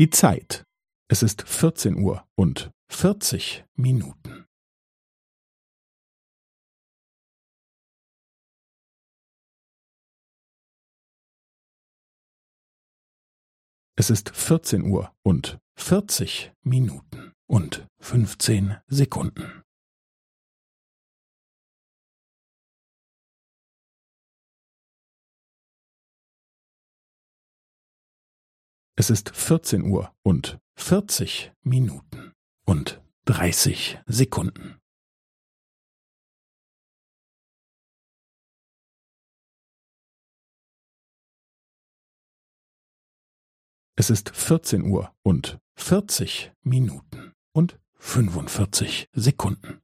Die Zeit. Es ist vierzehn Uhr und vierzig Minuten. Es ist vierzehn Uhr und vierzig Minuten und fünfzehn Sekunden. Es ist vierzehn Uhr und vierzig Minuten und dreißig Sekunden. Es ist vierzehn Uhr und vierzig Minuten und fünfundvierzig Sekunden.